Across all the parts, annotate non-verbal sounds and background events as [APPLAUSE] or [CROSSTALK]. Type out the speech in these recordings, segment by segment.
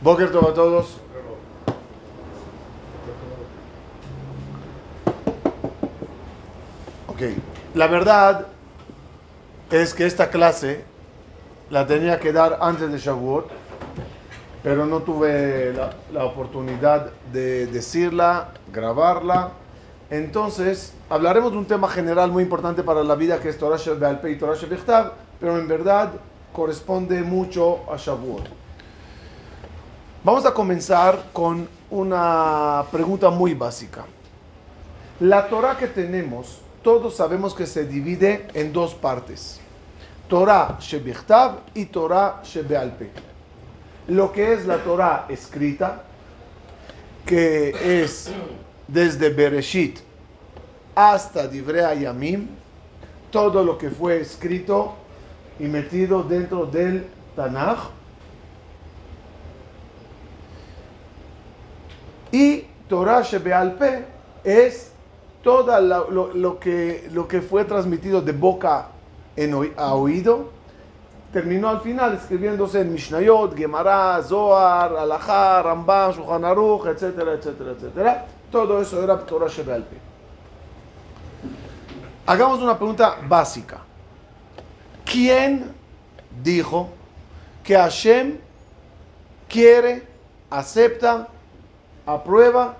Boker a todos. Ok, la verdad es que esta clase la tenía que dar antes de Shavuot, pero no tuve la, oportunidad de decirla, grabarla. Entonces, hablaremos de un tema general muy importante para la vida que es Torah Shebe'alpe y Torah Shebichtav, pero en verdad corresponde mucho a Shavuot. Vamos a comenzar con una pregunta muy básica. La Torah que tenemos, todos sabemos que se divide en dos partes. Torah Shebichtav y Torah Shebealpe. Lo que es la Torah escrita, que es desde Bereshit hasta Divrei Yamim, todo lo que fue escrito y metido dentro del Tanaj. Y Torah Shebealpe es todo lo, que, lo que fue transmitido de boca en, a oído. Terminó al final escribiéndose en Mishnayot, Gemara, Zohar, Alajá, Rambam, Shulchan Aruch, etcétera, etcétera, etcétera. Todo eso era Torah Shebealpe. Hagamos una pregunta básica. ¿Quién dijo que Hashem quiere, acepta, aprueba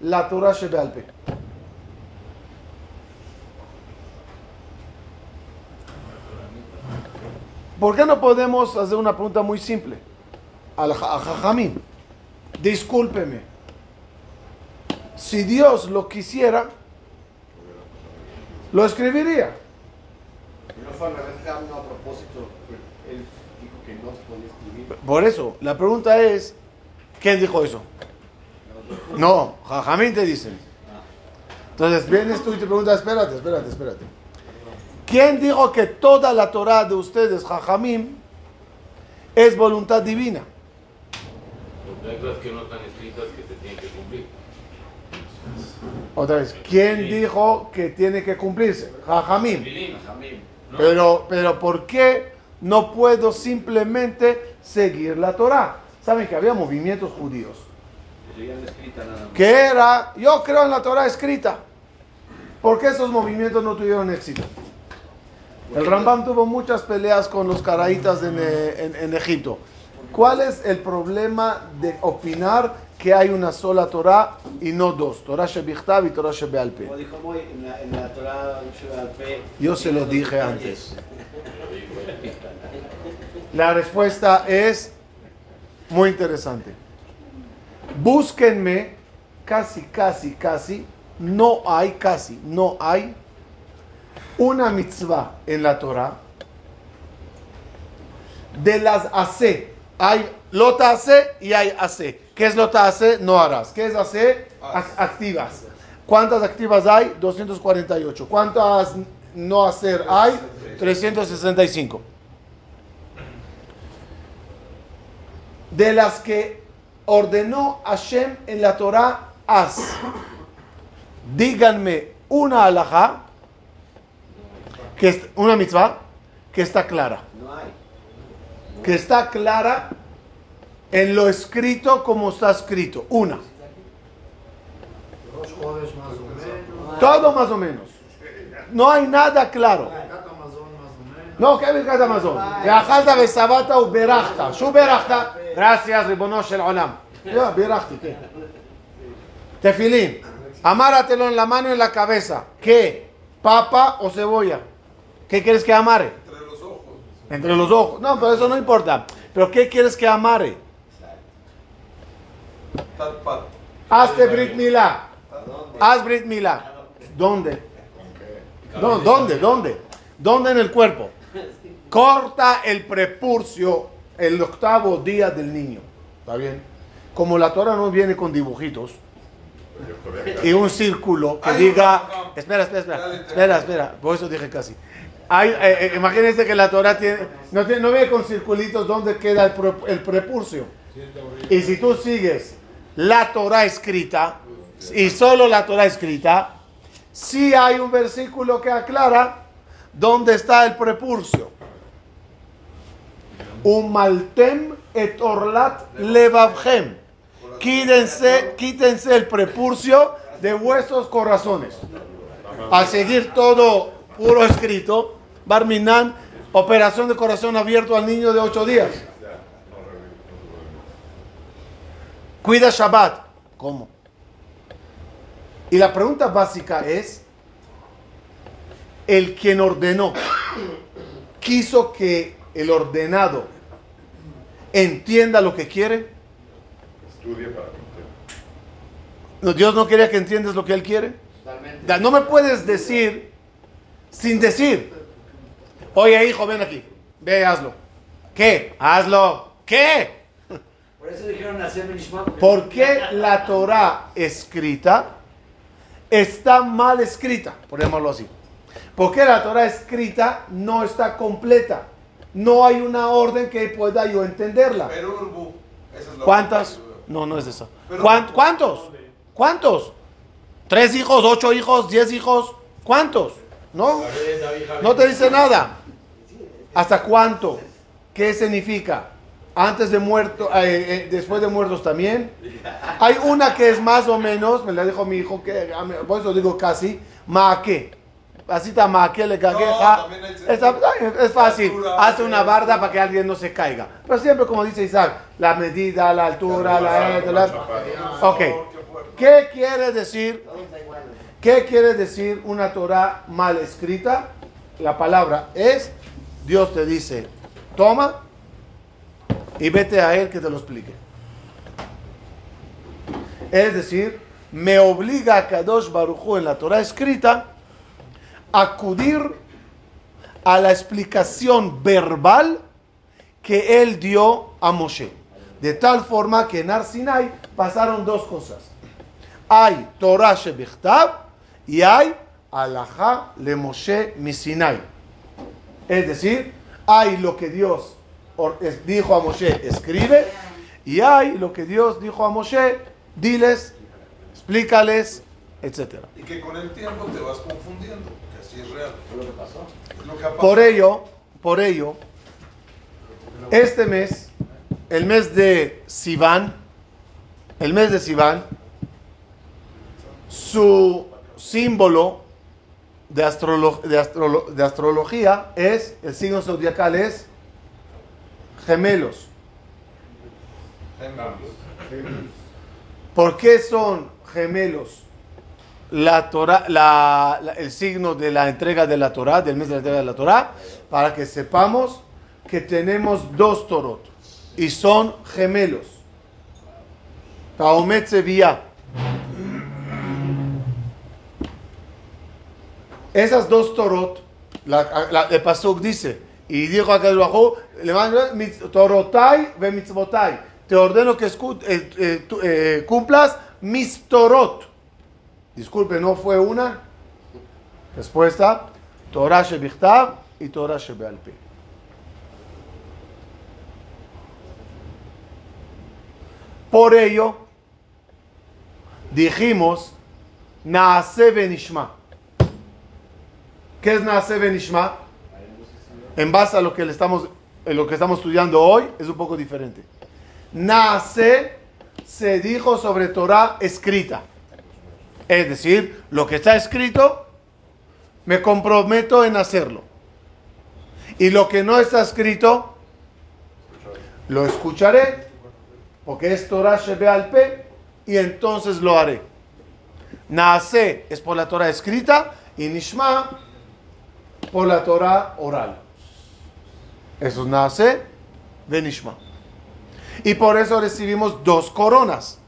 la Torah Shebealpe? ¿Por qué no podemos hacer una pregunta muy simple? Al a Jajamín, discúlpeme. Si Dios lo quisiera, lo escribiría. Escribir. Por eso, la pregunta es, ¿quién dijo eso? No, Jajamín te dicen. Entonces vienes tú y te preguntas, espérate, espérate, espérate. ¿Quién dijo que toda la Torah de ustedes, Jajamim, es voluntad divina? Que no están escritas que se tienen que cumplir. Otra vez, ¿quién dijo que tiene que cumplirse? ¿no? Pero, pero ¿por qué no puedo simplemente seguir la Torah? Saben que había movimientos judíos. Leían escrita nada más. Que era, yo creo en la Torah escrita. ¿Por qué esos movimientos no tuvieron éxito? El Rambam tuvo muchas peleas con los caraítas en, eh, en- en Egipto. ¿Cuál es el problema de opinar que hay una sola Torah y no dos? Torah Shebichtav y Torah Shebealpe. Como dijo Moy, en la, en la Torah Shebealpe, Yo se lo dije antes. La respuesta es muy interesante. Búsquenme, casi, casi, casi, no hay, casi, no hay una mitzvah en la Torah de las hace. Hay lota hace y hay hace. ¿Qué es lota hace? No harás. ¿Qué es hace? Ac- Activas. ¿Cuántas activas hay? 248. ¿Cuántas no hacer hay? 365. De las que ordenó Hashem en la Torah, haz. Díganme una alajá, que es una mitzvah, que está clara. Que está clara en lo escrito como está escrito. Una. Todo más o menos. No hay nada claro. No, ¿qué es Amazon? Amazon? Gracias, Ribonosh el Olam. Tefilín. Amáratelo en la mano y en la cabeza. ¿Qué? ¿Papa o cebolla? ¿Qué quieres que amare? Entre los ojos. Entre los ojos. No, pero eso no importa. ¿Pero qué quieres que amare? Hazte Brit Milá. Haz Brit Milá. ¿Dónde? No, ¿dónde? ¿Dónde? ¿Dónde en el cuerpo? Corta el prepurcio el octavo día del niño. ¿Está bien? Como la Torah no viene con dibujitos y un círculo que diga... Espera, espera, espera. Espera, espera. Por eso dije casi. Hay, eh, eh, imagínense que la Torah tiene, no, tiene, no viene con circulitos donde queda el, pre- el prepurcio. Y si tú sigues la Torah escrita y solo la Torah escrita, sí hay un versículo que aclara dónde está el prepurcio. Umaltem et orlat levavchem. Quítense, quítense el prepurcio de vuestros corazones. Al seguir todo puro escrito, Barminan, operación de corazón abierto al niño de ocho días. Cuida Shabbat. ¿Cómo? Y la pregunta básica es, el quien ordenó, quiso que el ordenado entienda lo que quiere. Estudie para. No, Dios no quería que entiendas lo que Él quiere. Totalmente. No me puedes decir sin decir. Oye, hijo, ven aquí. Ve, hazlo. ¿Qué? Hazlo. ¿Qué? [LAUGHS] Por eso dijeron. ¿Por qué la Torah escrita está mal escrita? Por llamarlo así. ¿Por qué la Torah escrita no está completa? No hay una orden que pueda yo entenderla. Pero Urbu, esa es la ¿Cuántas? No, no es esa. Pero- ¿Cuán- ¿Cuántos? ¿Cuántos? ¿Tres hijos, ocho hijos, diez hijos? ¿Cuántos? ¿No? No te dice nada. ¿Hasta cuánto? ¿Qué significa? Antes de muerto, eh, eh, después de muertos también. Hay una que es más o menos, me la dijo mi hijo, que por eso digo casi, maque. Así está maque, le cagueja. es fácil. Altura, Hace una barda para que alguien no se caiga. Pero siempre, como dice Isaac, la medida, la altura, la... la- la- Ok. ¿Qué quiere decir. ¿Qué quiere decir una Torah mal escrita? La palabra es, Dios te dice, toma y vete a Él que te lo explique. Es decir, me obliga a Kadosh Baruchu en la Torah escrita acudir a la explicación verbal que Él dio a Moshe. De tal forma que en Ar Sinai pasaron dos cosas hay Torah Shebichtav y hay Alajá le Moshe Misinai. Es decir, hay lo que Dios dijo a Moshe, escribe, y hay lo que Dios dijo a Moshe, diles, explícales, etc. Y que con el tiempo te vas confundiendo, que así es real. Fue lo que pasó. Es lo que ha pasado. Por ello, por ello, este mes, el mes de Sivan, el mes de Sivan, su símbolo de, astrolo- de astrolo- de astrología es, el signo zodiacal es gemelos. ¿Por qué son gemelos? La Torah- el signo de la entrega de la Torah, del mes de la entrega de la Torah, para que sepamos que tenemos dos torot y son gemelos. Taomet Sevilla. Esas dos torot, el Pasuk dice, y dijo a mitz- torotai ve mitzvotai. Te ordeno que eh, eh, eh, cumplas mis torot. Disculpe, ¿no fue una? Respuesta, Torah shebichtav y Torah shebealpe. Por ello, dijimos, Naase benishma. ¿Qué es Naase benishma? En base a lo que, le estamos, lo que estamos estudiando hoy, es un poco diferente. Naase se dijo sobre Torah escrita. Es decir, lo que está escrito, me comprometo en hacerlo. Y lo que no está escrito, lo escucharé, porque es Torah Shebe al Pe, y entonces lo haré. Naase es por la Torah escrita y Nishma por la Torah oral. Eso es Naase de Nishma. Y por eso recibimos dos coronas.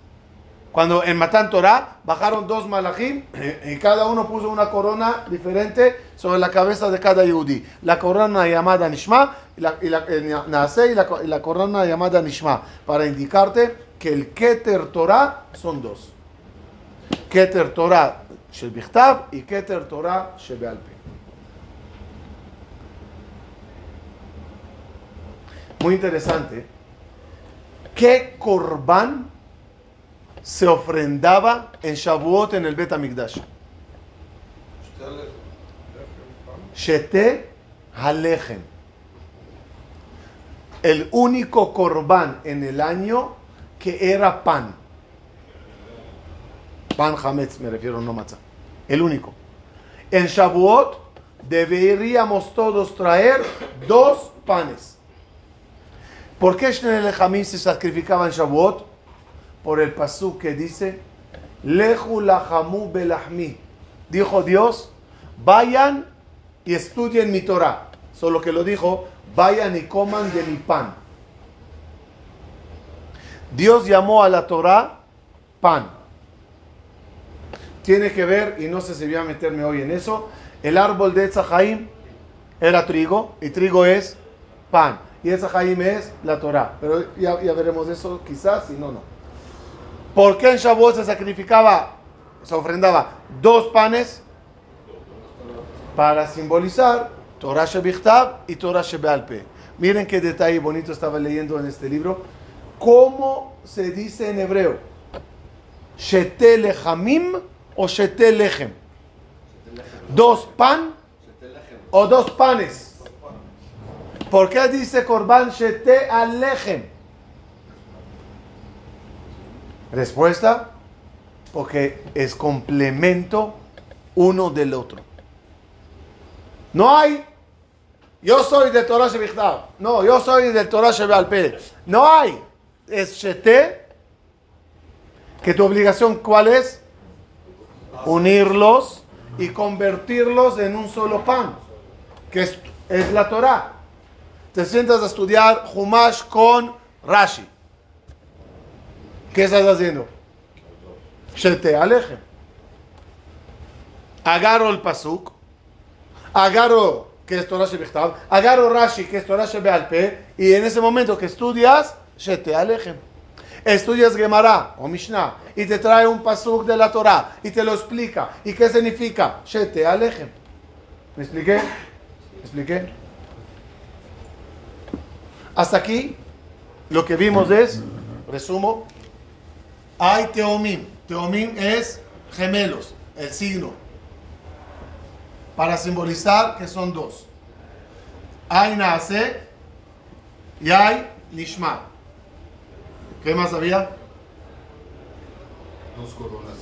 Cuando en Matan Torah bajaron dos malachim y cada uno puso una corona diferente sobre la cabeza de cada yudí. La corona llamada Nishma y la, y la- eh, y la, corona llamada Nishma para indicarte que el Keter Torah son dos. Keter Torah Bichtav y Keter Torah Shel Be'al Pe. Muy interesante. ¿Qué corbán se ofrendaba en Shavuot en el Bet HaMikdash? Shete Halechem. el único corbán en el año que era pan. Pan Hametz, me refiero, no matzah. El único. En Shavuot deberíamos todos traer dos panes. ¿Por qué Shnei Hamim se sacrificaba en Shavuot? Por el pasú que dice, Lehu lahamu belahmi. Dijo Dios, vayan y estudien mi Torah. Solo que lo dijo, vayan y coman de mi pan. Dios llamó a la Torah pan. Tiene que ver, y no sé si voy a meterme hoy en eso, el árbol de Etzahaim era trigo, y trigo es pan. Y Etzahaim es la Torah. Pero ya, ya veremos eso quizás, si no, no. ¿Por qué en Shavuot se sacrificaba, se ofrendaba dos panes? Para simbolizar Torah Shebichtav y Torah Shebealpe. Miren qué detalle bonito estaba leyendo en este libro. ¿Cómo se dice en hebreo? Shete lechamim o shete lechem. Dos pan o dos panes. ¿Por qué dice Corban shete alechem? Respuesta, porque es complemento uno del otro. No hay, yo soy de Torah Shebichtav. No, yo soy de Torah Shebealpe. No hay. Es Shete, que tu obligación cuál es? Unirlos y convertirlos en un solo pan, que es, es la Torah. Te sientas a estudiar Humash con Rashi. ¿Qué estás haciendo? Shete aleje. Agarro el pasuk, agarro que es Torah Shebichtav, agarro Rashi que es Torah Shebealpe, y en ese momento que estudias, Shete aleje. Estudias Gemara o Mishnah y te trae un pasuk de la Torah y te lo explica. ¿Y qué significa? Shete aleje. ¿Me expliqué? ¿Me expliqué? Hasta aquí lo que vimos es, resumo, hay teomim. Teomim es gemelos, el signo. Para simbolizar que son dos. Hay nace y hay nishma. ¿Qué más había? Dos coronas.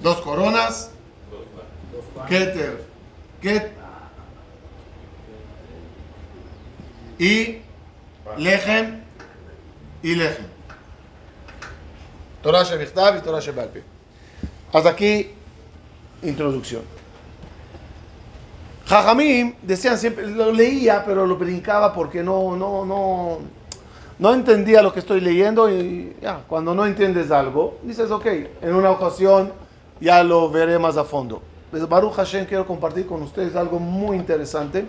Dos coronas. Keter. Ket. Y Lechem y Lechem. Torah Shebichtav y Torah Shebalpe. Hasta aquí, introducción. Jajamim decían siempre, lo leía, pero lo brincaba porque no, no, no, no entendía lo que estoy leyendo y ya, cuando no entiendes algo, dices, ok, en una ocasión ya lo veré más a fondo. Pues Baruch Hashem quiero compartir con ustedes algo muy interesante.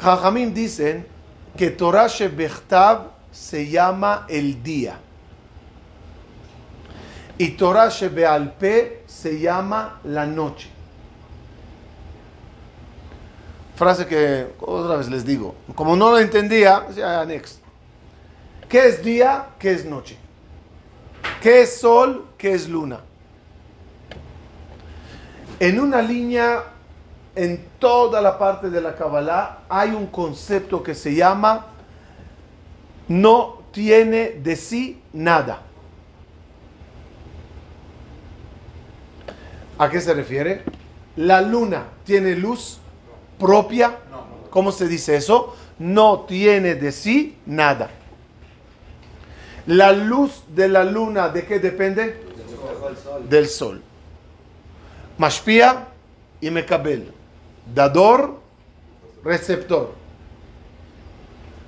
Jajamim dicen que Torah Shebechtav se llama el día. Y Torah Shebealpe se llama la noche. Frase que otra vez les digo. Como no lo entendía, ya, next. ¿Qué es día? ¿Qué es noche? ¿Qué es sol? ¿Qué es luna? En una línea, en toda la parte de la Kabbalah, hay un concepto que se llama no tiene de sí nada. ¿A qué se refiere? La luna tiene luz propia. ¿Cómo se dice eso? No tiene de sí nada. La luz de la luna, ¿de qué depende? Del sol. Mashpia y Mekabel. Dador, receptor.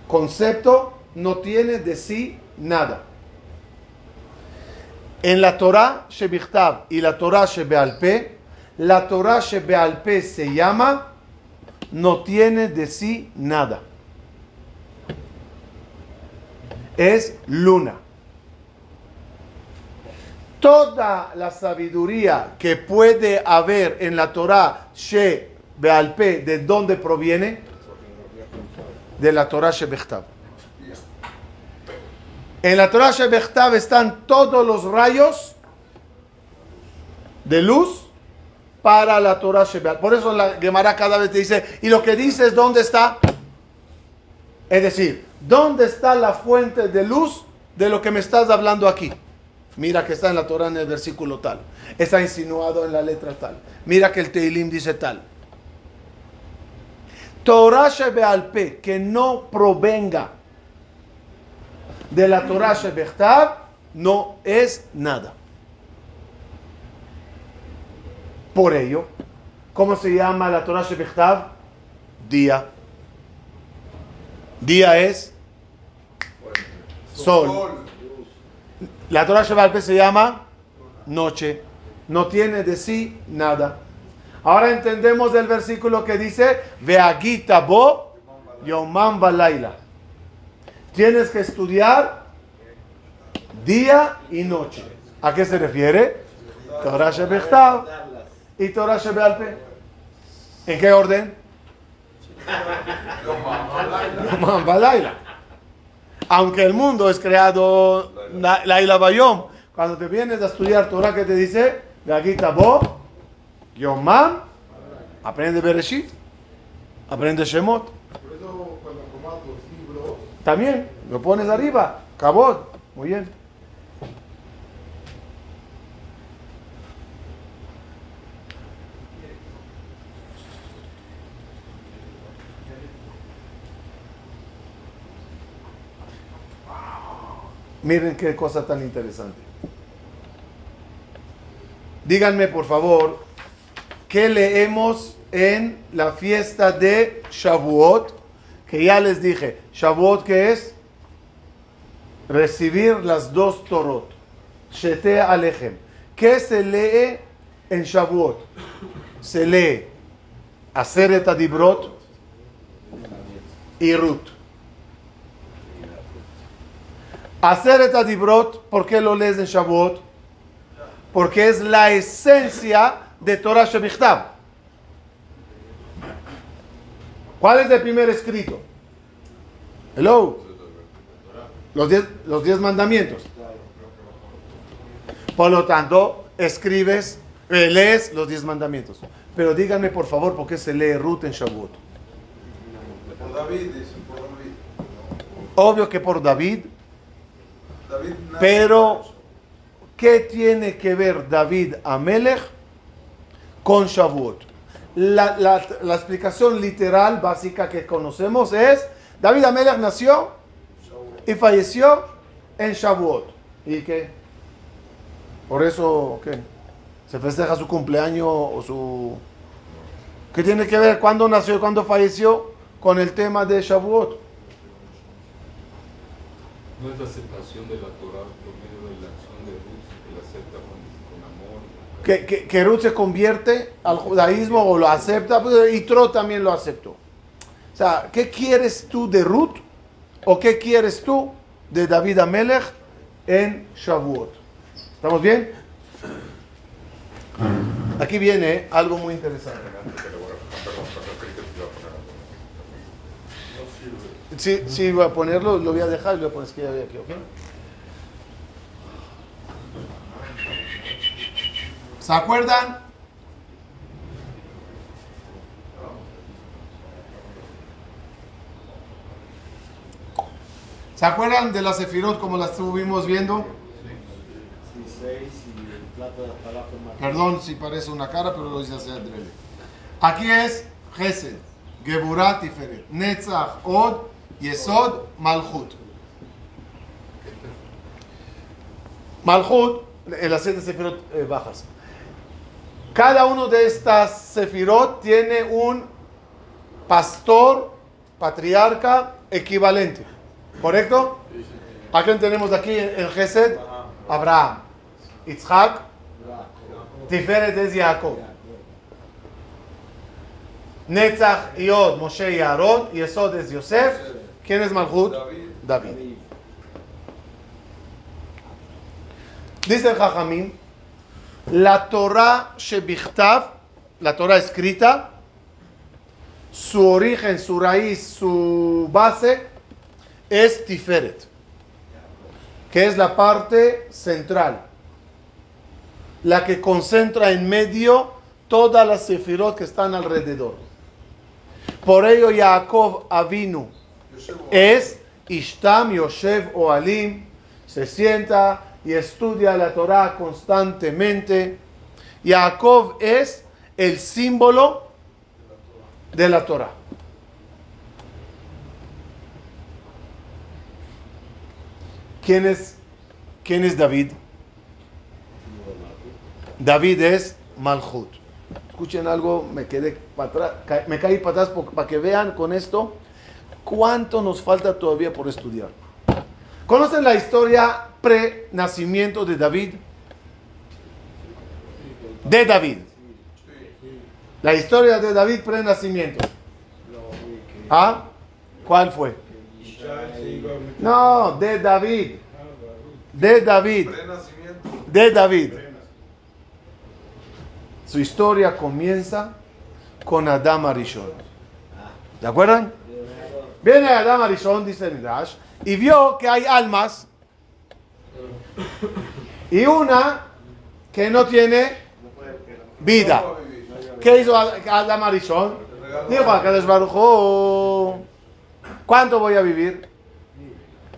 Concepto, no tiene de sí nada. En la Torah Shebichtav y la Torah Shebealpe, la Torah Shebealpe se llama no tiene de sí nada. Es luna. Toda la sabiduría que puede haber en la Torah ¿de dónde proviene? De la Torah Shebichtav. En la Torah Shebechtav están todos los rayos de luz para la Torah Shebeal. Por eso la Gemara cada vez te dice, y lo que dices, ¿dónde está? Es decir, ¿dónde está la fuente de luz de lo que me estás hablando aquí? Mira que está en la Torah en el versículo tal. Está insinuado en la letra tal. Mira que el Teilim dice tal. Torah Shebealpe, que no provenga de la Torah Shebechtav, no es nada. Por ello, ¿cómo se llama la Torah Shebechtav? Día. Día es sol. La Torah Shebealpe se llama noche. No tiene de sí nada. Ahora entendemos el versículo que dice, Veagita bo yomam balaila. Tienes que estudiar día y noche. ¿A qué se refiere? Torah Shebechtav y Torah Shebealpe. ¿En qué orden? Yomam balaila. Aunque el mundo es creado la- Laila Bayom, cuando te vienes a estudiar Torah, ¿qué te dice? Veagita bo Yomam, aprende Bereshit, aprende Shemot. Por eso cuando comas los libros, También lo pones arriba, Cabot, muy bien. Miren qué cosa tan interesante. Díganme, por favor, ¿qué leemos en la fiesta de Shavuot? Que ya les dije, Shavuot que es recibir las dos Torot. Shete Alechem. ¿Qué se lee en Shavuot? Se lee Aseret Adibrot y Ruth. Aseret Adibrot, ¿por qué lo lees en Shavuot? Porque es la esencia de Torah Shebichtav. ¿Cuál es el primer escrito? Hello. Los diez, los diez mandamientos. Por lo tanto, escribes, eh, lees los diez mandamientos. Pero díganme por favor por qué se lee Ruth en Shavuot. por David, dicen, por David. Obvio que por David, David pero. ¿qué tiene que ver David Amelech con Shavuot? La, la- la explicación literal básica que conocemos es, David Amelech nació y falleció en Shavuot. ¿Y qué? Por eso, ¿qué? ¿Se festeja su cumpleaños o su... ¿Qué tiene que ver cuándo nació y cuándo falleció con el tema de Shavuot? No aceptación de la Torah por medio de la acción de Ruth, que la acepta con, con amor. Que, que, que Ruth se convierte al judaísmo o lo acepta, pues, y Tro también lo aceptó. O sea, ¿qué quieres tú de Ruth o qué quieres tú de David Amelech en Shavuot? ¿Estamos bien? Aquí viene algo muy interesante. Sí, sí, voy a ponerlo, lo voy a dejar y lo voy a poner aquí, ¿ok? ¿Se acuerdan? ¿Se acuerdan de la Sefirot como las estuvimos viendo? Perdón si parece una cara, pero lo hice así adrede. Aquí es Gesed, Geburat y Netzach, Od, Yesod, Malchut. Malchut, en las siete Sefirot eh, bajas. Cada uno de estas Sefirot tiene un pastor, patriarca equivalente. ¿Correcto? ¿A quién tenemos aquí en Gesed? Abraham. Isaac. Tiferet es Jacob. Netzach, Yod, Moshe y Aarón. Yesod es Yosef. ¿Quién es Malchut? David. David. Dice el Jajamín, la Torah Shebichtav, la Torah escrita, su origen, su raíz, su base es Tiferet, que es la parte central, la que concentra en medio todas las sefirot que están alrededor. Por ello Jacob Avinu es Ishtam Yoshev Oalim, se sienta y estudia la Torah constantemente. Jacob es el símbolo de la Torah. ¿Quién es, quién es David? David es Malchut. Escuchen algo, me quedé para atrás, me caí para atrás para que vean con esto cuánto nos falta todavía por estudiar. ¿Conocen la historia pre-nacimiento de David? De David. La historia de David pre-nacimiento. ¿Ah? ¿Cuál fue? No, de David. De David. De David. Su historia comienza con Adam Arishon. ¿De acuerdan? Viene Adam Arishon, dice Midrash, y vio que hay almas y una que no tiene vida. ¿Qué hizo Adam Arishon? Dijo a Kadosh Baruj Hu, ¿cuánto voy a vivir?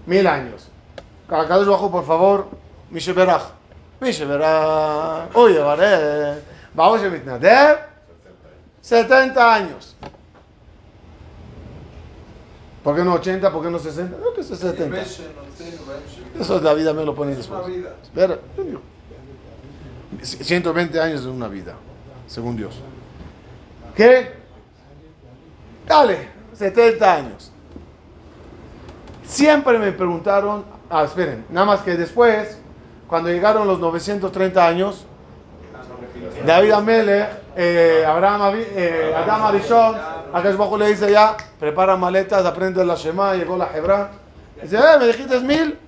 Mil años. Baruj Hu, por favor, Misheberach. Misheberach. Oye, vale. Vamos a mitnadev. 70 años. ¿Por qué no 80? ¿Por qué no 60? No, que es 70. Eso es la vida, me lo ponen después. 120 años es una vida, según Dios. ¿Qué? Dale, 70 años. Siempre me preguntaron, ah, esperen, nada más que después, cuando llegaron los 930 años, David Amele, eh, Abraham, eh, Adam Arishon, Akash Bajo le dice ya, prepara maletas, aprende la Shema, llegó la Hebra. Dice, eh, me dijiste mil.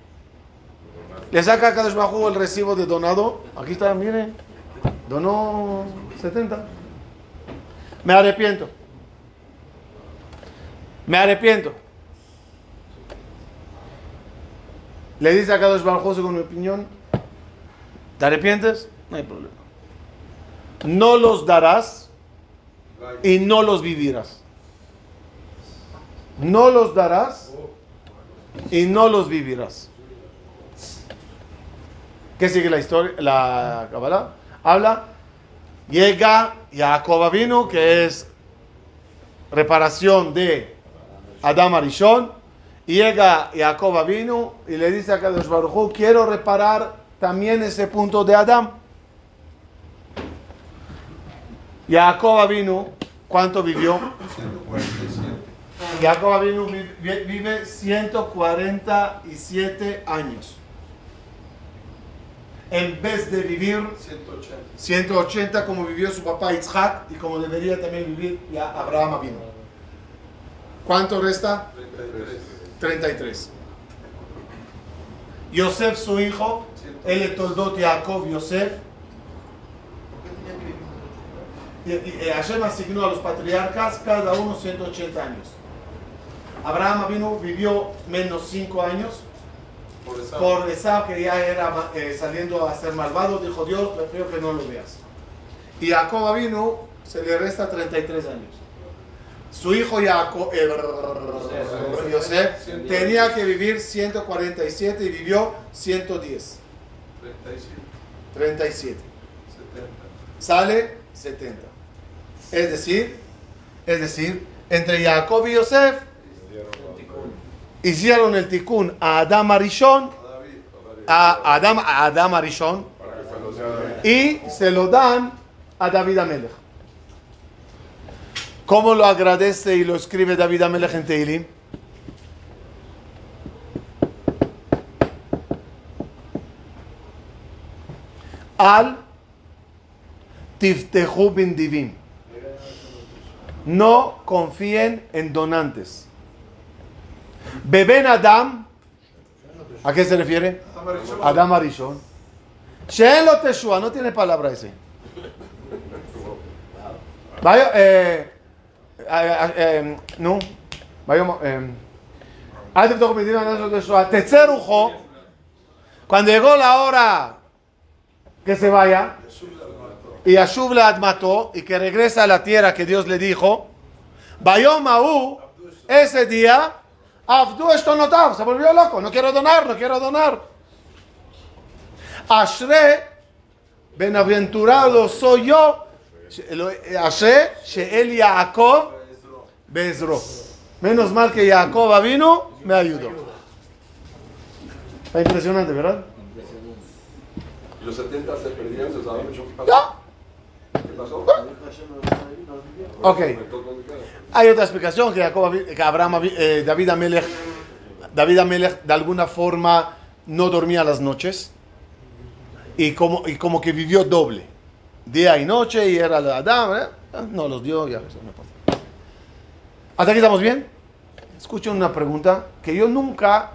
Le saca a Kadosh el recibo de donado. Aquí está, miren. Donó 70. Me arrepiento. Me arrepiento. Le dice a Kadosh Bajú, según mi opinión, ¿te arrepientes? No hay problema. No los darás y no los vivirás. No los darás y no los vivirás. ¿Qué sigue la historia? La Kabbalah habla. Llega Jacob vino que es reparación de Adam Arishon. Y llega Jacob vino y le dice a Kadosh quiero reparar también ese punto de Adam. Jacob vino, ¿cuánto vivió? 147. Jacob vino vi- vi- vive 147 años. En vez de vivir 180. 180 como vivió su papá Isaac y como debería también vivir ya Abraham vino. ¿Cuánto resta? 33. 33. Yosef, su hijo, él es Toldot Jacob Yosef. Y, y- y Hashem asignó a los patriarcas cada uno 180 años. Abraham vino, vivió menos 5 años. Por esa. Por que ya era eh, saliendo a ser malvado, dijo Dios, prefiero que no lo veas. Y Jacob vino, se le resta 33 años. Su hijo Jacob, eh, Yosef tenía que vivir 147 y vivió 110. 37. 37. 70. Sale 70. Es decir, es decir, entre Jacob y Yosef hicieron el tikkun a Adam Arishon, a Adam, a Adam Arishon, y se lo dan a David Amelech. ¿Cómo lo agradece y lo escribe David Amelech en Teilim? Al tiftehu bin divim. No confíen en donantes. Beben Adam. ¿A qué se refiere? Adam Arishon. Shelo Teshua. No tiene palabra ese. Vaya, eh, eh, eh, eh no. Eh. Ah, Cuando llegó la hora que se vaya, y Ashub le admató y que regresa a la tierra que Dios le dijo, Bayom Ahu, ese día, Abdu Eshtonotav, se volvió loco, no quiero donar, no quiero donar. Ashre, benaventurado soy yo, Ashre, Sheel Yaakov, Bezro. Menos mal que Jacob vino, me ayudó. Está impresionante, ¿verdad? Y los 70 se perdieron, se sabe mucho qué pasó. Ok. Hay otra explicación que, Abraham, eh, David Amelech, David Amelech de alguna forma no dormía las noches y como, y como que vivió doble, día y noche y era la Adam, ¿eh? no los dio, ya eso no pasa. ¿Hasta aquí estamos bien? Escuchen una pregunta que yo nunca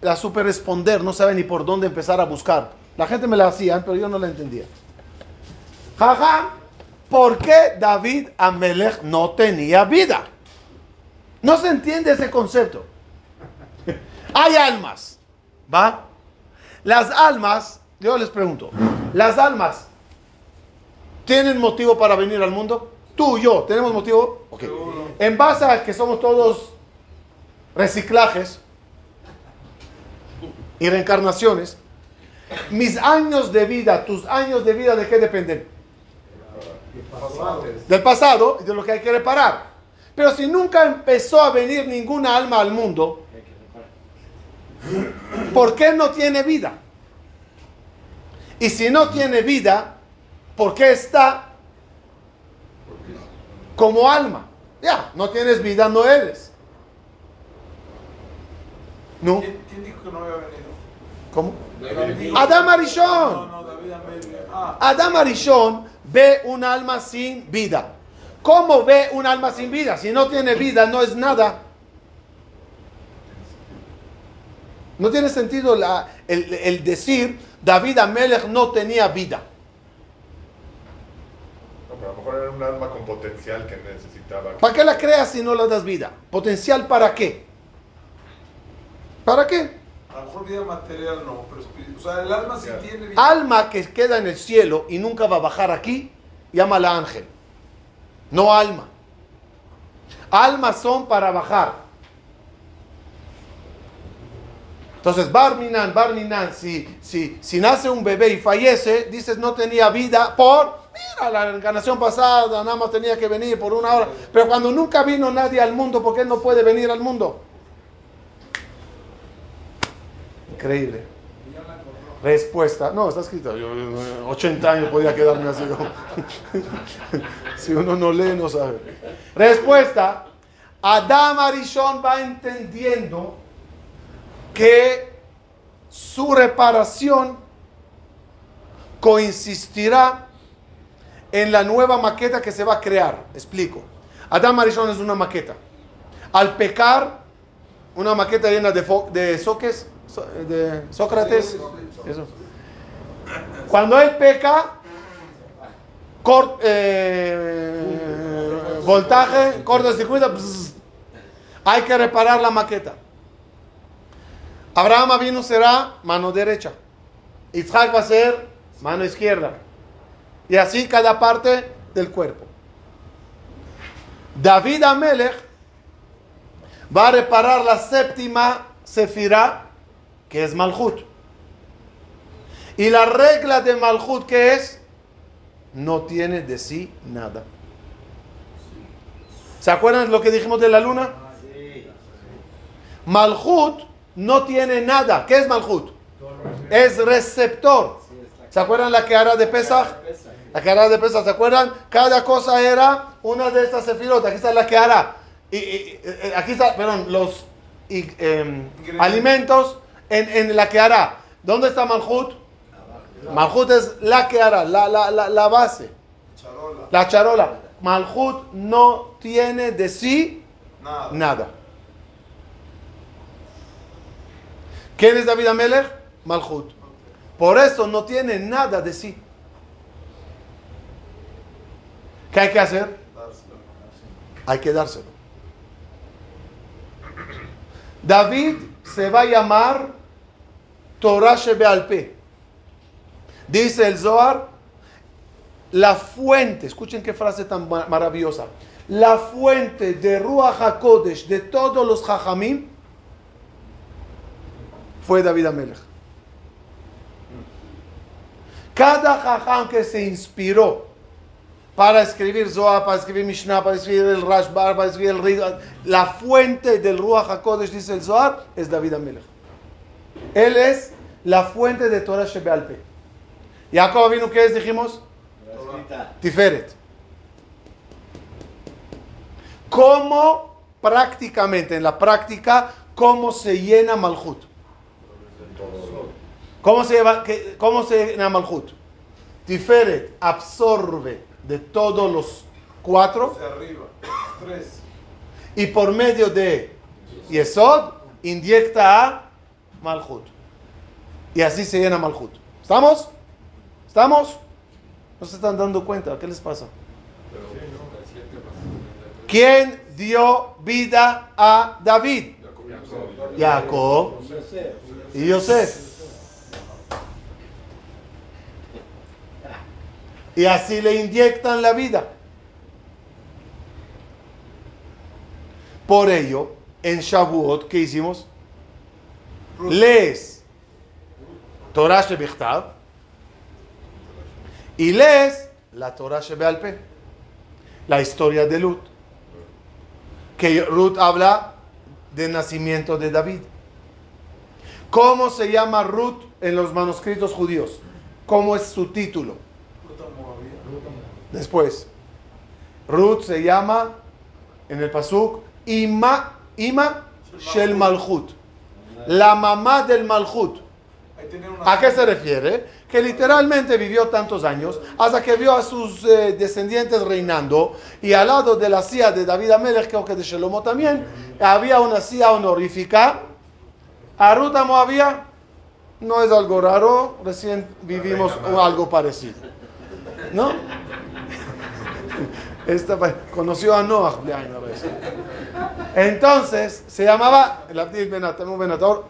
la supe responder, no sabe ni por dónde empezar a buscar. La gente me la hacía, pero yo no la entendía. Jaja, ¿por qué David Amelech no tenía vida? No se entiende ese concepto. Hay almas, ¿va? Las almas, yo les pregunto, ¿las almas tienen motivo para venir al mundo? Tú y yo, ¿tenemos motivo? Ok. En base a que somos todos reciclajes y reencarnaciones, mis años de vida, tus años de vida, ¿de qué dependen? Del pasado y de lo que hay que reparar. Pero si nunca empezó a venir ninguna alma al mundo, ¿por qué no tiene vida? Y si no tiene vida, ¿por qué está como alma? Ya, no tienes vida, no eres. ¿No? ¿Quién, dijo que no había venido? ¿Cómo? Adam Arishon. Adam Arishon ve un alma sin vida. ¿Cómo ve un alma sin vida? Si no tiene vida, no es nada. No tiene sentido la- el, el decir David Amelech no tenía vida. No, pero a lo mejor era un alma con potencial que necesitaba. ¿Para qué la creas si no la das vida? ¿Potencial para qué? ¿Para qué? A lo mejor vida material no, pero espíritu. O sea, el alma sí tiene vida. Alma que queda en el cielo y nunca va a bajar aquí, llámala ángel. No alma. Almas son para bajar. Entonces, Barminan, Barminan, si, si, si nace un bebé y fallece, dices no tenía vida por, mira, la reencarnación pasada, nada más tenía que venir por una hora. Pero cuando nunca vino nadie al mundo, ¿por qué no puede venir al mundo? Increíble. Respuesta. No, está escrito. Yo, eh, 80 años podía quedarme así. [LAUGHS] si uno no lee, no sabe. Respuesta. Adam Arishon va entendiendo que su reparación coincidirá en la nueva maqueta que se va a crear. Explico. Adam Arishon es una maqueta. Al pecar, una maqueta llena de, de soques, de Sócrates. Eso. Cuando él peca, cor- eh, voltaje, bzz, hay que reparar la maqueta. Abraham vino será mano derecha. Isaac va a ser mano izquierda. Y así cada parte del cuerpo. David Amelech va a reparar la séptima sefirá, que es Malhut. Y la regla de Malhut, que es? No tiene de sí nada. ¿Se acuerdan lo que dijimos de la luna? Malhut no tiene nada. ¿Qué es Malhut? Es receptor. ¿Se acuerdan la que hará de Pesach? La que hará de Pesach, ¿se acuerdan? Cada cosa era una de estas sefirot. Aquí está la que hará. Y, y- y- aquí está, perdón, los y, em, alimentos en, en la que hará. ¿Dónde está Malhut? Malhut es la que hará, la, la, la, la base, Charola. la charola. Malhut no tiene de sí Nada. nada. ¿Quién es David Amelech? Malhut. Por eso no tiene nada de sí. ¿Qué hay que hacer? Dárselo. Hay que dárselo. David se va a llamar Torah Shebealpe. Dice el Zohar, la fuente, escuchen qué frase tan ma- maravillosa, la fuente de Ruach HaKodesh de todos los Jajamim fue David Amelech. Cada Jajam que se inspiró para escribir Zohar, para escribir Mishnah, para escribir el Rashbar, para escribir el Rid, la fuente del Ruach HaKodesh, dice el Zohar, es David Amelech. Él es la fuente de Torah Shebealpe. Jacob vino, ¿qué es? Dijimos. Tiferet. ¿Cómo prácticamente, en la práctica, cómo se llena Malhut? ¿Cómo se, lleva, que- cómo se llena Malhut? Tiferet absorbe de todos los cuatro Hacia arriba. Tres. y por medio de Yesod inyecta a Malhut. Y así se llena Malhut. ¿Estamos? ¿Estamos? ¿No se están dando cuenta? ¿Qué les pasa? ¿Quién dio vida a David? Jacob y Yosef. Y así le inyectan la vida. Por ello, en Shavuot, ¿qué hicimos? Lees Torah Shebichtav y lees la Torah Shebealpe, la historia de Lut que Ruth habla del nacimiento de David. ¿Cómo se llama Ruth en los manuscritos judíos? ¿Cómo es su título? Después, Ruth se llama en el pasuk Ima, Ima Shel Malchut, la mamá del una. ¿A qué se refiere? Que literalmente vivió tantos años hasta que vio a sus eh, descendientes reinando y al lado de la silla de David Amelech, creo que de Shelomo también, había una silla honorífica. A Ruth Moabía no es algo raro, recién vivimos algo parecido. ¿No? Esta conoció a Noah. Entonces se llamaba el Abdil Ben Atam, Ben Ator,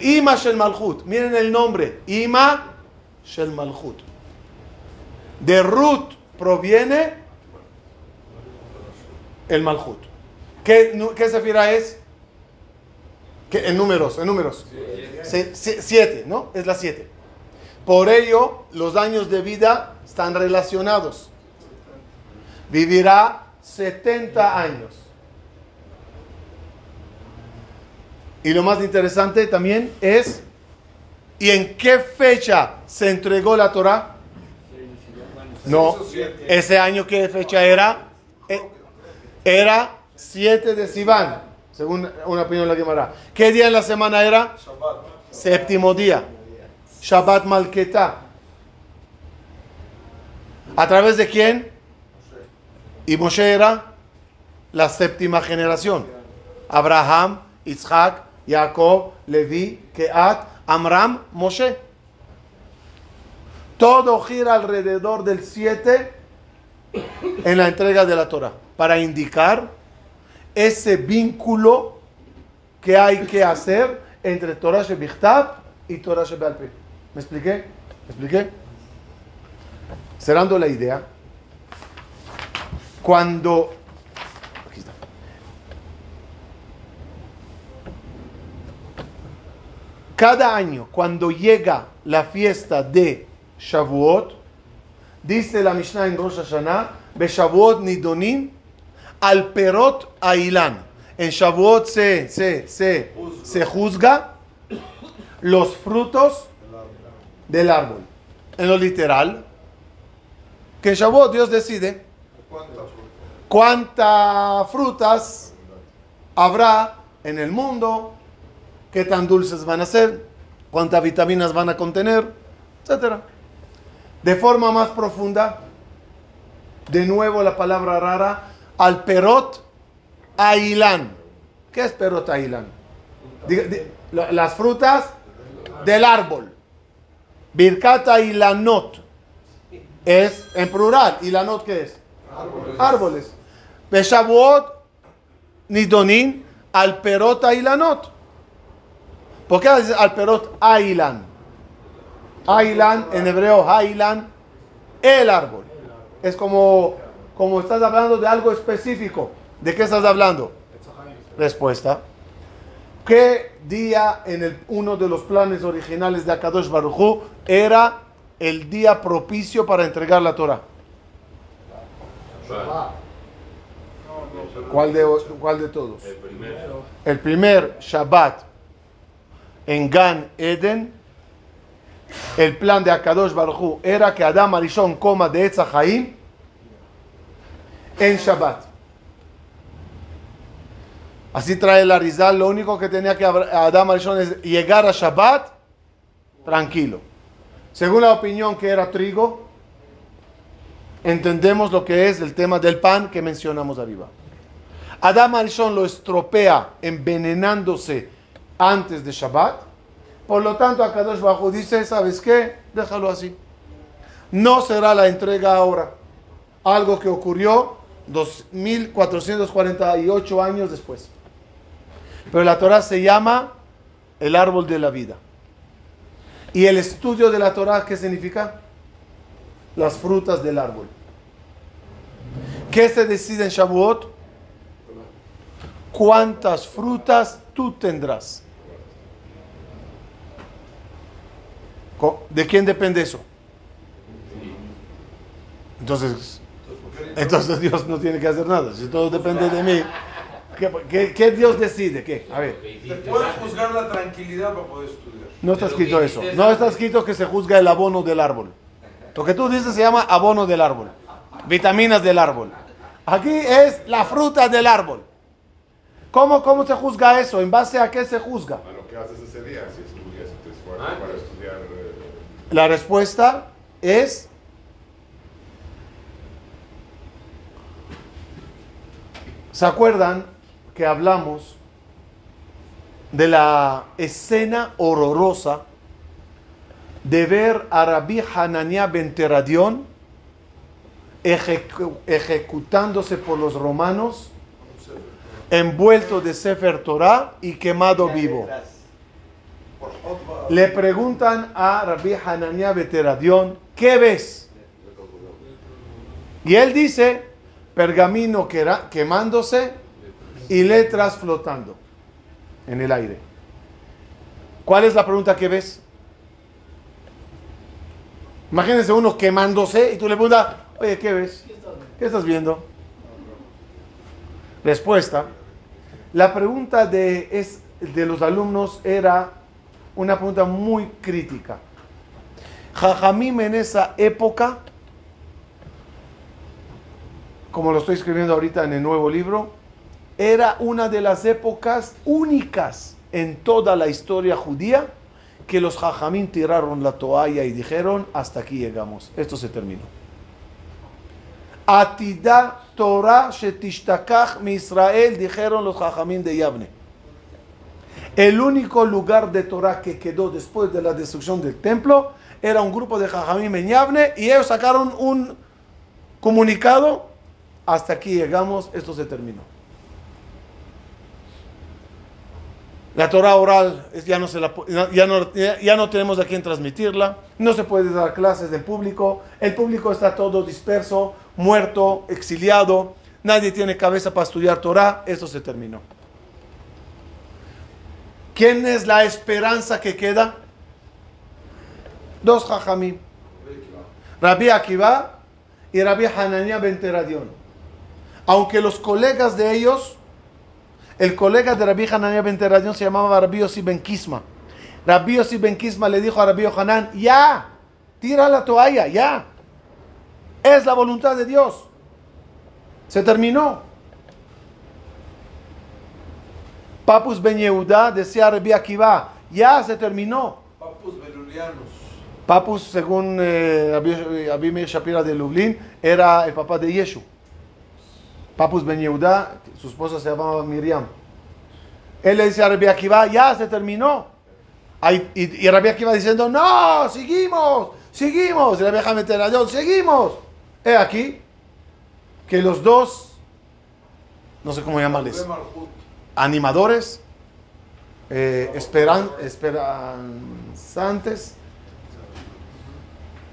Ima Shel Malchut. Miren el nombre, Ima Shel Malchut. De Ruth proviene el Malchut. ¿Qué, qué sefira es? ¿Qué- en números, en números. Se- siete, ¿no? Es la siete. Por ello, los años de vida están relacionados. Vivirá 70 años. Y lo más interesante también es, ¿y en qué fecha se entregó la Torah? No, ese año, ¿qué fecha era? Eh, Era 7 de Sivan, según una opinión de la Gemara. ¿Qué día en la semana era? Séptimo día. Shabbat Malketa. ¿A través de quién? Y Moshe era la séptima generación. Abraham, Isaac, Jacob, Levi, Keat, Amram, Moshe. Todo gira alrededor del 7 en la entrega de la Torah para indicar ese vínculo que hay que hacer entre Torah Shebichtav y Torah Shebealpe. ¿Me expliqué? ¿Me expliqué? Cerrando la idea, cuando aquí está. cada año cuando llega la fiesta de Shavuot, dice la Mishnah en Rosh Hashanah, Beshavuot nidonim al perot ailan. En Shavuot se, se, se, se juzga los frutos del árbol. En lo literal, que en Shavuot Dios decide ¿Cuántas frutas? habrá en el mundo, qué tan dulces van a ser, cuántas vitaminas van a contener, etc. De forma más profunda, de nuevo la palabra rara, al perot ailán. ¿Qué es perot ailán? Las frutas del árbol. Birkat ailanot es en plural. ¿Ilanot qué es? Árboles. Beshavuot, Nidonin, al perot ailanot. ¿Por qué al perot ailan? Ailan, en hebreo, ailan, el árbol. es como, como estás hablando de algo específico. ¿De qué estás hablando? Respuesta. ¿Qué día en el, uno de los planes originales de Akadosh Baruj era el día propicio para entregar la Torah? ¿Cuál de, cuál de todos? El primero. El primer Shabbat en Gan Eden, el plan de Akadosh Baruj era que Adam Arishon coma de Etz Haim en Shabbat. Así trae la Rizal, lo único que tenía que Adam Arishon es llegar a Shabbat tranquilo. Según la opinión que era trigo, entendemos lo que es el tema del pan que mencionamos arriba. Adam Arishon lo estropea envenenándose antes de Shabbat. Por lo tanto, Akadosh Bajo dice, ¿sabes qué? Déjalo así. No será la entrega ahora. Algo que ocurrió 2448 años después. Pero la Torah se llama el árbol de la vida. ¿Y el estudio de la Torah qué significa? Las frutas del árbol. ¿Qué se decide en Shavuot? ¿Cuántas frutas tú tendrás? ¿De quién depende eso? Entonces, entonces Dios no tiene que hacer nada. Si todo depende de mí, ¿qué, qué- qué Dios decide? ¿Qué? A ver. Te puedes juzgar la tranquilidad para poder estudiar. No está escrito eso. No está escrito que se juzga el abono del árbol. Lo que tú dices se llama abono del árbol. Vitaminas del árbol. Aquí es la fruta del árbol. ¿Cómo, ¿Cómo se juzga eso? ¿En base a qué se juzga? A lo que haces ese día, si estudias, si te esfuerzas Ah, para estudiar. eh, La respuesta es ¿Se acuerdan que hablamos de la escena horrorosa de ver a Rabbi Hananiah ben Teradión ejecu- ejecutándose por los romanos, envuelto de Sefer Torah y quemado vivo? Le preguntan a Rabbi Hananiah ben Teradión, ¿qué ves? Y él dice, pergamino quemándose y letras flotando en el aire. ¿Cuál es la pregunta que ves? Imagínense uno quemándose y tú le preguntas, oye, ¿qué ves? ¿Qué estás viendo? Respuesta. La pregunta de, es, de los alumnos era una pregunta muy crítica. Jajamim en esa época, como lo estoy escribiendo ahorita en el nuevo libro, era una de las épocas únicas en toda la historia judía que los jajamim tiraron la toalla y dijeron, hasta aquí llegamos, esto se terminó. Atida Torah shetishtakach mi Israel, dijeron los jajamim de Yavne. El único lugar de Torah que quedó después de la destrucción del templo era un grupo de jajamim en Yavne y ellos sacaron un comunicado, hasta aquí llegamos, esto se terminó. La Torah oral ya no, se la, ya, ya, no tenemos a quién transmitirla, no se puede dar clases del público, el público está todo disperso, muerto, exiliado, nadie tiene cabeza para estudiar Torah, esto se terminó. ¿Quién es la esperanza que queda? Dos jajamim, Rabbi Akiva y Rabbi Hananiah ben Teradion. Aunque los colegas de ellos el colega de Rabbi Hananiah ben Teradion se llamaba Rabbi Yossi ben Kisma. Rabbi Yossi ben Kisma le dijo a Rabbi Hanan, ya, tira la toalla, ya. Es la voluntad de Dios. Se terminó. Papus ben Yehuda decía a Rabbi Akiva, ya se terminó. Papus belulianos. Papus, según eh, Rabbi- Meir Shapira de Lublin, era el papá de Yeshu. Papus Ben Yehuda, su esposa se llamaba Miriam. Él le dice a Rabbi Akiva, ya se terminó. Y, y Rabbi Akiva diciendo, no, seguimos, seguimos. Y Rabbi Hamed Teradion, seguimos. He aquí que los dos, no sé cómo llamarles, animadores, eh, esperan, esperanzantes,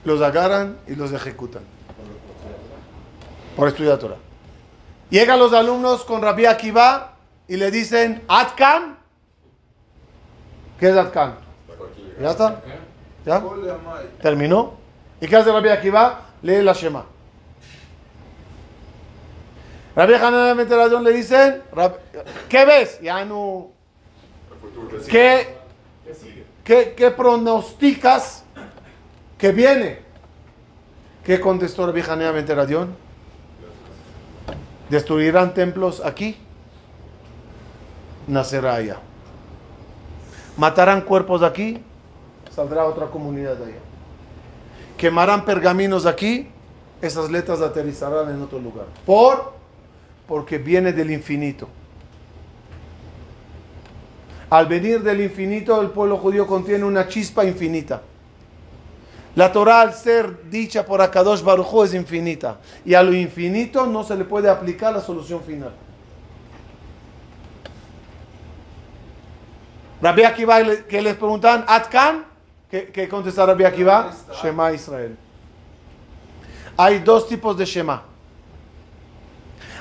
los agarran y los ejecutan. por estudiar Torah. Llegan los alumnos con Rabbi Akiva y le dicen, Atkan. ¿Qué es Atkan? ¿Ya está? ¿Ya? ¿Terminó? ¿Y qué hace Rabbi Akiva? Lee la Shema. Rabbi Hanan le dicen, "Rab- ¿qué ves? Ya no... ¿Qué, qué, pronosticas que viene? ¿Qué contestó Rabbi Hanea Ben Teradyon? ¿Destruirán templos aquí? Nacerá allá. ¿Matarán cuerpos aquí? Saldrá otra comunidad de allá. ¿Quemarán pergaminos aquí? Esas letras aterrizarán en otro lugar. ¿Por? Porque viene del infinito. Al venir del infinito, el pueblo judío contiene una chispa infinita. La Torah, al ser dicha por Akadosh Baruj es infinita. Y a lo infinito no se le puede aplicar la solución final. Rabbi Akiva, que les preguntan, Atkan, ¿qué, qué contesta Rabbi Akiva? Shema Israel. Hay dos tipos de Shema.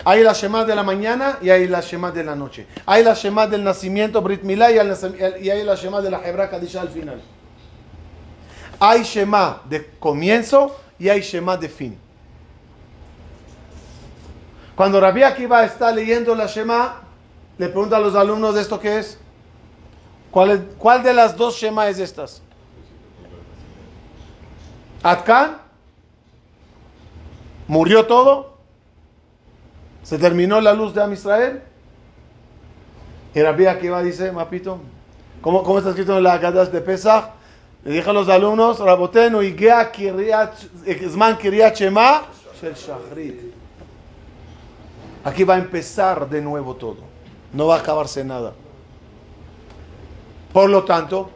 Hay la Shema de la mañana y hay la Shema de la noche. Hay la Shema del nacimiento, Brit Milá, y hay la Shema de la Hebra Kadisha al final. Hay Shema de comienzo y hay Shema de fin. Cuando Rabbi Akiva está leyendo la Shema, le pregunta a los alumnos de esto qué es. ¿Cuál, de las dos Shema es estas? Atkan. ¿Murió todo? ¿Se terminó la luz de Am Israel? Y Rabbi Akiva dice, Mapito, ¿cómo, está escrito en la Haggadah de Pesach? Le dije a los alumnos, Rabotenu, Igea Zman Kiryat Shema, Shel Shachrit. Aquí va a empezar de nuevo todo. No va a acabarse nada. Por lo tanto,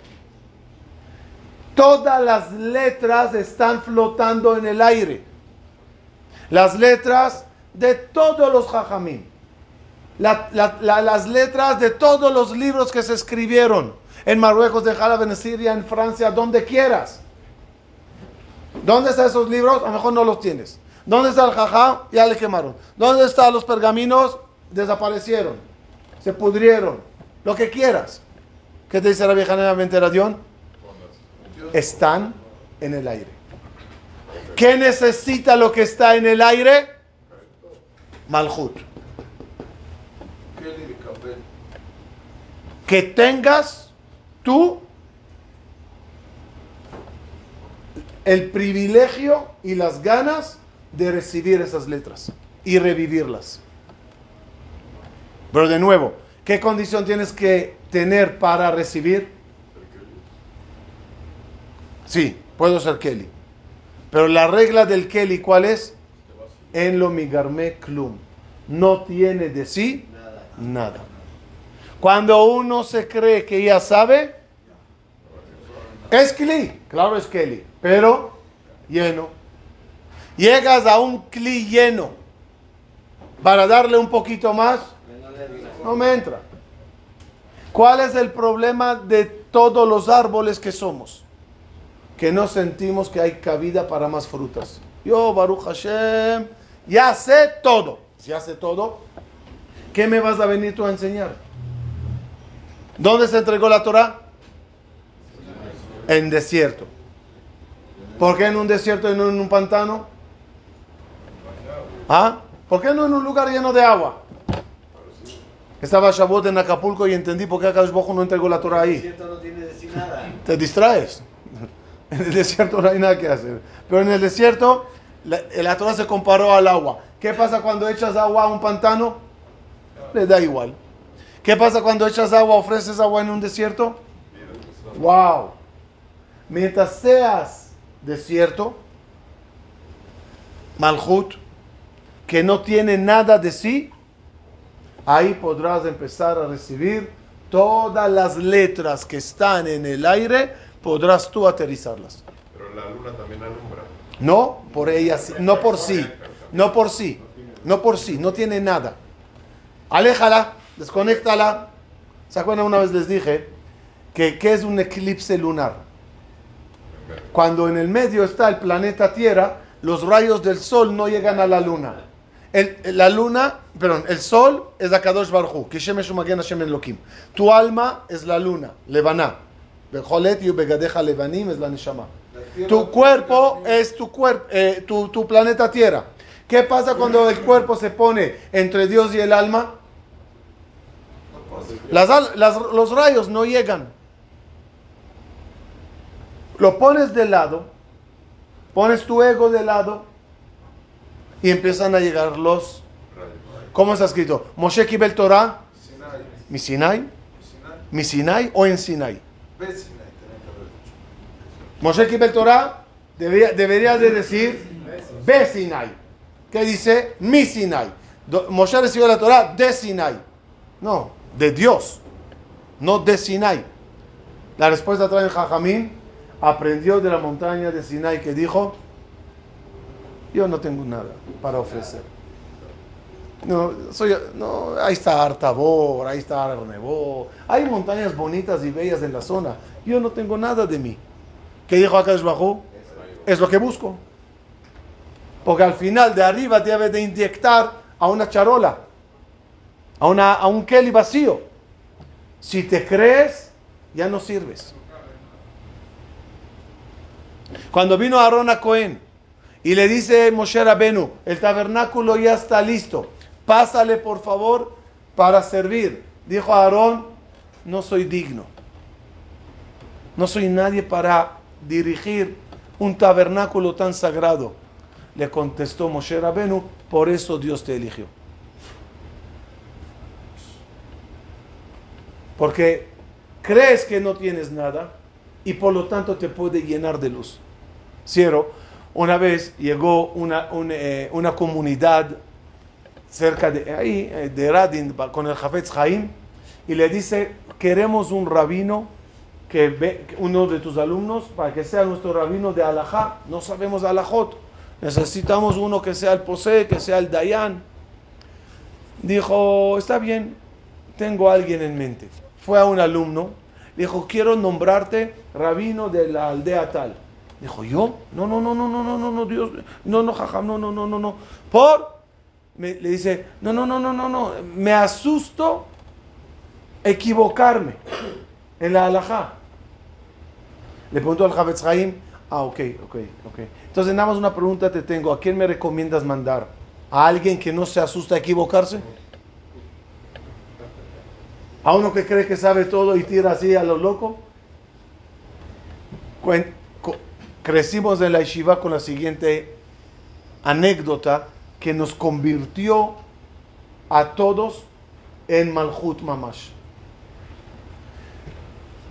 todas las letras están flotando en el aire. Las letras de todos los jajamim. La- la- la- las letras de todos los libros que se escribieron en Marruecos, de Jalab, en Siria, en Francia, donde quieras. ¿Dónde están esos libros? A lo mejor no los tienes. ¿Dónde está el jajá? Ya le quemaron. ¿Dónde están los pergaminos? Desaparecieron. Se pudrieron. Lo que quieras. ¿Qué te dice la vieja nuevamente Radión? Están en el aire. ¿Qué necesita lo que está en el aire? Malhut. Que tengas tú el privilegio y las ganas de recibir esas letras y revivirlas. Pero de nuevo, ¿qué condición tienes que tener para recibir? Sí, puedo ser Kelly. Pero la regla del Kelly, ¿cuál es? En lo migarme klum. No tiene de sí nada. Cuando uno se cree que ya sabe, es Kli, claro es Kelly, pero lleno. Llegas a un Kli lleno para darle un poquito más, no me entra. ¿Cuál es el problema de todos los árboles que somos? Que no sentimos que hay cabida para más frutas. Yo, Baruch Hashem, ya sé todo. Si sé todo, ¿qué me vas a venir tú a enseñar? ¿Dónde se entregó la Torah? En desierto. ¿Por qué en un desierto y no en un pantano? ¿Ah? ¿Por qué no en un lugar lleno de agua? Estaba Shavuot en Acapulco y entendí por qué Akadosh Baruj Hu no entregó la Torah El ahí. desierto no tiene nada. [LAUGHS] Te distraes. En el desierto no hay nada que hacer. Pero en el desierto, la, la Torah se comparó al agua. ¿Qué pasa cuando echas agua a un pantano? Le da igual. ¿Qué pasa cuando echas agua, ofreces agua en un desierto? ¡Wow! Mientras seas desierto, Malhut, que no tiene nada de sí, ahí podrás empezar a recibir todas las letras que están en el aire, podrás tú aterrizarlas. Pero la luna también alumbra. No por ella, sí- no por sí, no por sí, no por sí, no tiene nada. Aléjala, desconéctala. ¿Se acuerdan? Una vez les dije que ¿qué es un eclipse lunar? Cuando en el medio está el planeta Tierra, los rayos del sol no llegan a la luna. El- la luna, perdón, el sol es la Kadosh Baruj que Shemesh Umagen Hashem Elohim. Tu alma es la luna, Levaná. Levanim es la Neshama. Tu cuerpo es tu, cuerpo, tu, tu planeta Tierra. ¿Qué pasa cuando el cuerpo se pone entre Dios y el alma? Las los rayos no llegan. Lo pones de lado, pones tu ego de lado y empiezan a llegar los... ¿Cómo está escrito? Moshe Kibel Torah, mi Sinai, mi Sinai o en Sinai. Moshe Kibel Torah debería, debería de decir Be Sinai. ¿Qué dice? Mi Sinai. Moshe recibió la Torah de Sinai. No, de Dios. No de Sinai. La respuesta trae Jajamín. Aprendió de la montaña de Sinai que dijo, yo no tengo nada para ofrecer. No, soy, no, ahí está Artabor, ahí está Arnebó. Hay montañas bonitas y bellas en la zona. Yo no tengo nada de mí. ¿Qué dijo Akash Bajú? Es lo que busco. Porque al final de arriba debe de inyectar a una charola, a, una, a un Kelly vacío. Si te crees, ya no sirves. Cuando vino Aarón a Cohen y le dice Moshe Rabenu, el tabernáculo ya está listo, pásale por favor para servir. Dijo Aarón, no soy digno. No soy nadie para dirigir un tabernáculo tan sagrado. Le contestó Moshe Rabenu, por eso Dios te eligió. Porque crees que no tienes nada y por lo tanto te puede llenar de luz. Ciero, una vez llegó una, un, eh, una comunidad cerca de ahí, eh, de Radin, con el Jafetz Haim, y le dice, queremos un rabino, que ve, uno de tus alumnos, para que sea nuestro rabino de Alajá. No sabemos Alajot. Necesitamos uno que sea el Posee, que sea el Dayan. Dijo, está bien, tengo a alguien en mente. Fue a un alumno, dijo, quiero nombrarte rabino de la aldea tal. Dijo, ¿yo? No, no, no, no, no, no, no, no, Dios, no, no, jajam, no, no, no, no, no. Por, me- le dice, no, no, no, no, no, no, me asusto equivocarme en la halajá. Le preguntó al Javetz Haim, ah, ok, ok, ok. Entonces, nada más una pregunta te tengo, ¿a quién me recomiendas mandar? ¿A alguien que no se asusta a equivocarse? ¿A uno que cree que sabe todo y tira así a lo loco? Crecimos en la yeshiva con la siguiente anécdota que nos convirtió a todos en Malhut Mamash.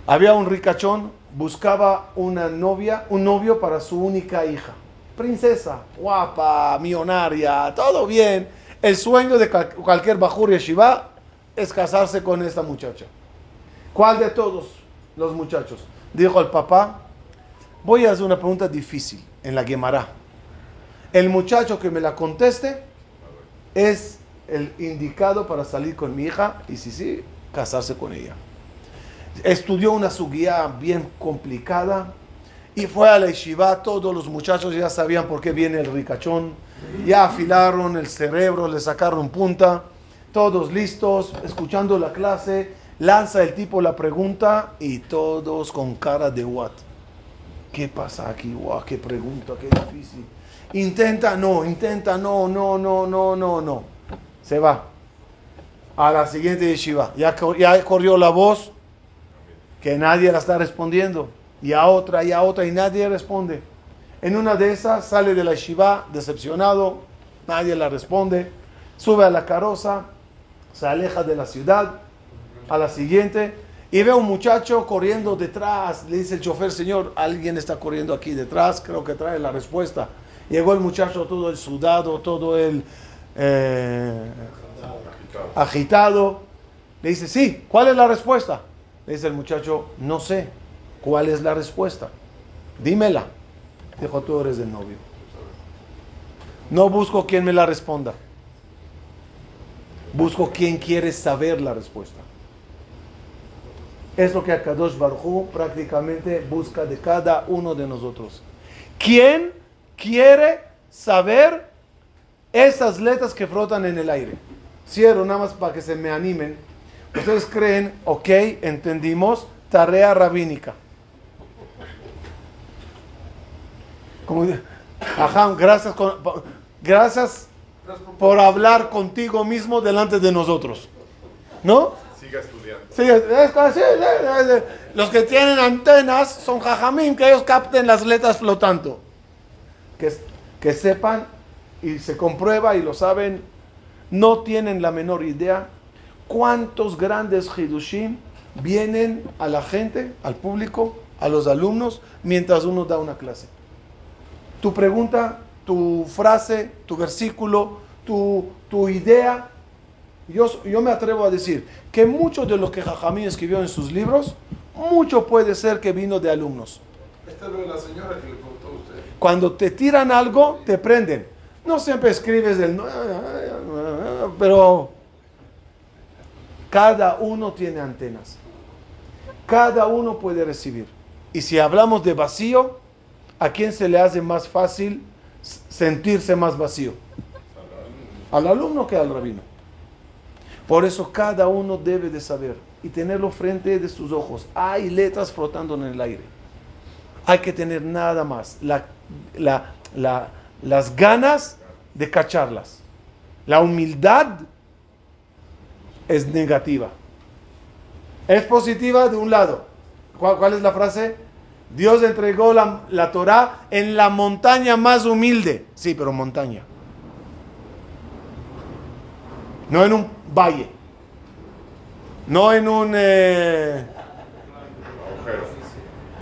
Había un ricachón, buscaba una novia, un novio para su única hija. Princesa, guapa, millonaria, todo bien. El sueño de cualquier Bajur Yeshiva es casarse con esta muchacha. ¿Cuál de todos los muchachos? Dijo el papá, voy a hacer una pregunta difícil en la Gemara. El muchacho que me la conteste es el indicado para salir con mi hija y si sí, casarse con ella. Estudió una suguía bien complicada y fue a la yeshiva. Todos los muchachos ya sabían por qué viene el ricachón. Ya afilaron el cerebro, le sacaron punta. Todos listos, escuchando la clase. Lanza el tipo la pregunta y todos con cara de what. ¿Qué pasa aquí? Qué pregunta, qué difícil. Intenta, no, intenta, no, no, no, no, no, no. Se va. A la siguiente yeshiva. Ya, ya corrió la voz que nadie la está respondiendo. Y a otra, y a otra, y nadie responde. En una de esas sale de la yeshiva decepcionado, nadie la responde. Sube a la carroza, se aleja de la ciudad. A la siguiente, y ve a un muchacho corriendo detrás. Le dice el chofer, señor, alguien está corriendo aquí detrás, creo que trae la respuesta. Llegó el muchacho todo el sudado, todo el eh, agitado. Le dice, sí, ¿cuál es la respuesta? Le dice el muchacho, no sé, ¿cuál es la respuesta? Dímela. Dijo, tú eres el novio. No busco quien me la responda. Busco quien quiere saber la respuesta. Es lo que Akadosh Baruj prácticamente busca de cada uno de nosotros. ¿Quién quiere saber Esas letras que flotan en el aire. Cierro nada más para que se me animen. Ustedes creen, ok, entendimos, tarea rabínica. Ajá, gracias, gracias por hablar contigo mismo delante de nosotros. ¿No? Siga estudiando. Sí, es- es así, es- es- los que tienen antenas son jajamín, que ellos capten las letras flotando. Que, que sepan y se comprueba y lo saben, no tienen la menor idea cuántos grandes hidushim vienen a la gente, al público, a los alumnos, mientras uno da una clase. Tu pregunta, tu frase, tu versículo, tu, tu idea, yo, yo me atrevo a decir que mucho de lo que Jajamín escribió en sus libros, mucho puede ser que vino de alumnos. Esta es lo de la señora que le preguntó a usted. Cuando te tiran algo, te prenden. No siempre escribes del... Pero cada uno tiene antenas. Cada uno puede recibir. Y si hablamos de vacío, ¿a quién se le hace más fácil sentirse más vacío? Al alumno que al rabino. Por eso cada uno debe de saber y tenerlo frente de sus ojos. Hay letras flotando en el aire. Hay que tener nada más la, la- la- las ganas de cacharlas. La humildad es negativa. Es positiva de un lado. ¿Cuál, cuál es la frase? Dios entregó la, la Torah en la montaña más humilde. Sí, pero montaña. No en un valle. No en un... eh,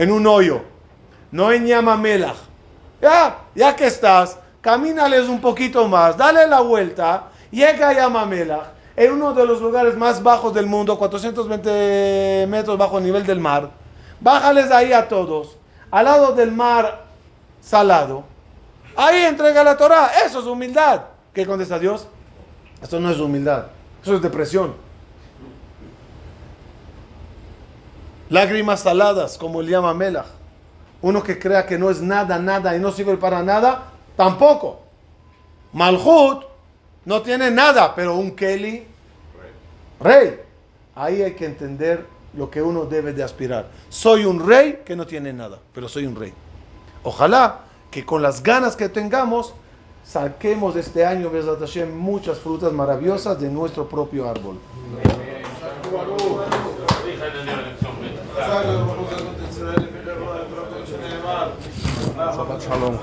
en un hoyo, no en Yamamelach. Ya, ya que estás, camínales un poquito más, dale la vuelta, llega a Yamamelach, en uno de los lugares más bajos del mundo, 420 metros bajo el nivel del mar. Bájales ahí a todos, al lado del mar salado. Ahí entrega la Torah, eso es humildad. ¿Qué contesta Dios? Esto no es humildad, eso es depresión. Lágrimas saladas, como le llama Melach. Uno que crea que no es nada, nada y no sirve para nada, tampoco. Malhut no tiene nada, pero un Kelly, rey. Ahí hay que entender lo que uno debe de aspirar. Soy un rey que no tiene nada, pero soy un rey. Ojalá que con las ganas que tengamos, saquemos este año, muchas frutas maravillosas de nuestro propio árbol. Shalom.